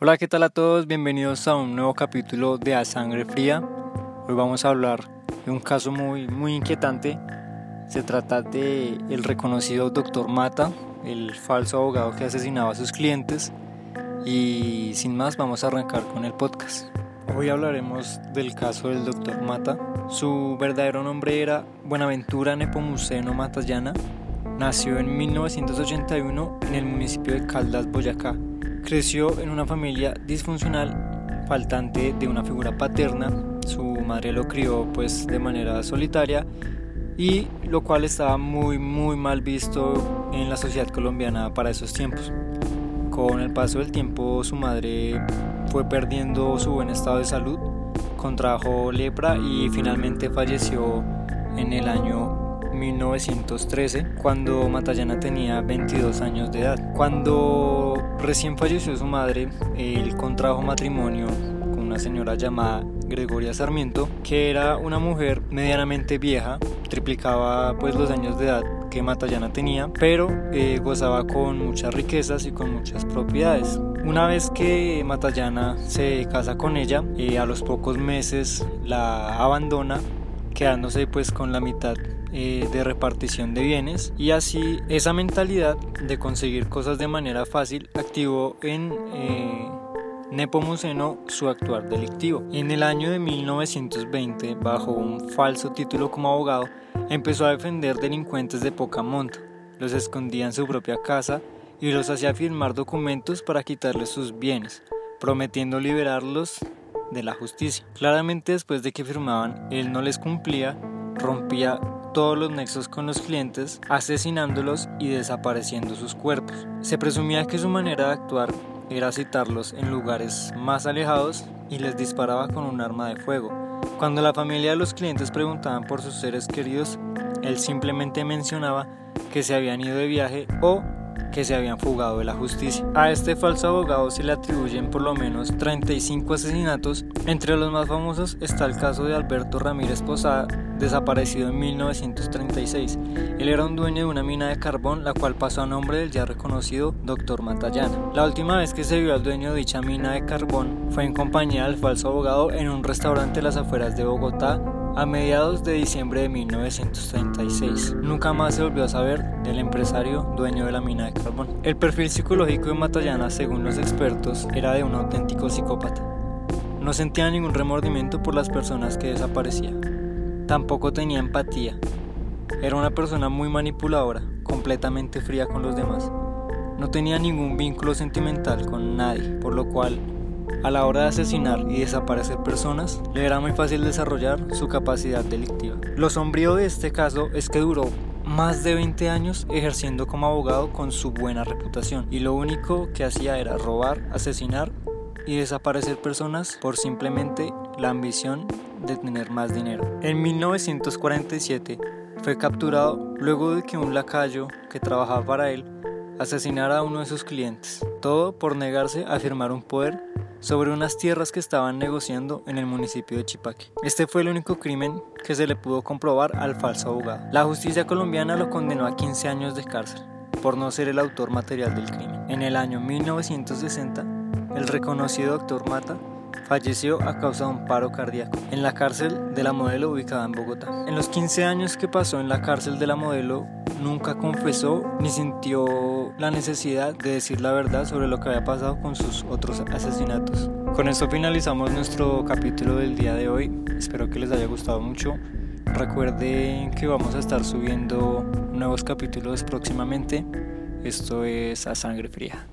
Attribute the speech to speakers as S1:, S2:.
S1: Hola, ¿qué tal a todos? Bienvenidos a un nuevo capítulo de A Sangre Fría. Hoy vamos a hablar de un caso muy, muy inquietante. Se trata de el reconocido Dr. Mata, el falso abogado que asesinaba a sus clientes. Y sin más, vamos a arrancar con el podcast. Hoy hablaremos del caso del Dr. Mata. Su verdadero nombre era Buenaventura Nepomuceno Matallana. Nació en 1981 en el municipio de Caldas, Boyacá Creció en una familia disfuncional, faltante de una figura paterna. Su madre lo crió pues de manera solitaria y lo cual estaba muy muy mal visto en la sociedad colombiana para esos tiempos. Con el paso del tiempo su madre fue perdiendo su buen estado de salud, contrajo lepra y finalmente falleció en el año 1913, cuando Matallana tenía 22 años de edad. Cuando recién falleció su madre, él contrajo matrimonio con una señora llamada Gregoria Sarmiento, que era una mujer medianamente vieja, triplicaba pues los años de edad que Matallana tenía, pero eh, gozaba con muchas riquezas y con muchas propiedades. Una vez que Matallana se casa con ella, eh, a los pocos meses la abandona, quedándose pues con la mitad eh, de repartición de bienes y así esa mentalidad de conseguir cosas de manera fácil activó en eh, Nepomuceno su actuar delictivo. En el año de 1920, bajo un falso título como abogado, empezó a defender delincuentes de poca monta. Los escondía en su propia casa y los hacía firmar documentos para quitarles sus bienes, prometiendo liberarlos de la justicia. Claramente después de que firmaban, él no les cumplía, rompía todos los nexos con los clientes, asesinándolos y desapareciendo sus cuerpos. Se presumía que su manera de actuar era citarlos en lugares más alejados y les disparaba con un arma de fuego. Cuando la familia de los clientes preguntaban por sus seres queridos, él simplemente mencionaba que se habían ido de viaje o que se habían fugado de la justicia. A este falso abogado se le atribuyen por lo menos 35 asesinatos. Entre los más famosos está el caso de Alberto Ramírez Posada, desaparecido en 1936. Él era un dueño de una mina de carbón, la cual pasó a nombre del ya reconocido Dr. Matallana. La última vez que se vio al dueño de dicha mina de carbón fue en compañía del falso abogado en un restaurante de las afueras de Bogotá a mediados de diciembre de 1936. Nunca más se volvió a saber del empresario dueño de la mina de carbón. El perfil psicológico de Matallana, según los expertos, era de un auténtico psicópata. No sentía ningún remordimiento por las personas que desaparecían. Tampoco tenía empatía. Era una persona muy manipuladora, completamente fría con los demás. No tenía ningún vínculo sentimental con nadie, por lo cual a la hora de asesinar y desaparecer personas, le era muy fácil desarrollar su capacidad delictiva. Lo sombrío de este caso es que duró más de 20 años ejerciendo como abogado con su buena reputación y lo único que hacía era robar, asesinar y desaparecer personas por simplemente la ambición de tener más dinero. En 1947 fue capturado luego de que un lacayo que trabajaba para él asesinara a uno de sus clientes, todo por negarse a firmar un poder sobre unas tierras que estaban negociando en el municipio de Chipaque. Este fue el único crimen que se le pudo comprobar al falso abogado. La justicia colombiana lo condenó a 15 años de cárcel por no ser el autor material del crimen. En el año 1960, el reconocido doctor Mata falleció a causa de un paro cardíaco en la cárcel de la modelo ubicada en Bogotá. En los 15 años que pasó en la cárcel de la modelo, nunca confesó ni sintió la necesidad de decir la verdad sobre lo que había pasado con sus otros asesinatos. Con esto finalizamos nuestro capítulo del día de hoy. Espero que les haya gustado mucho. Recuerden que vamos a estar subiendo nuevos capítulos próximamente. Esto es A Sangre Fría.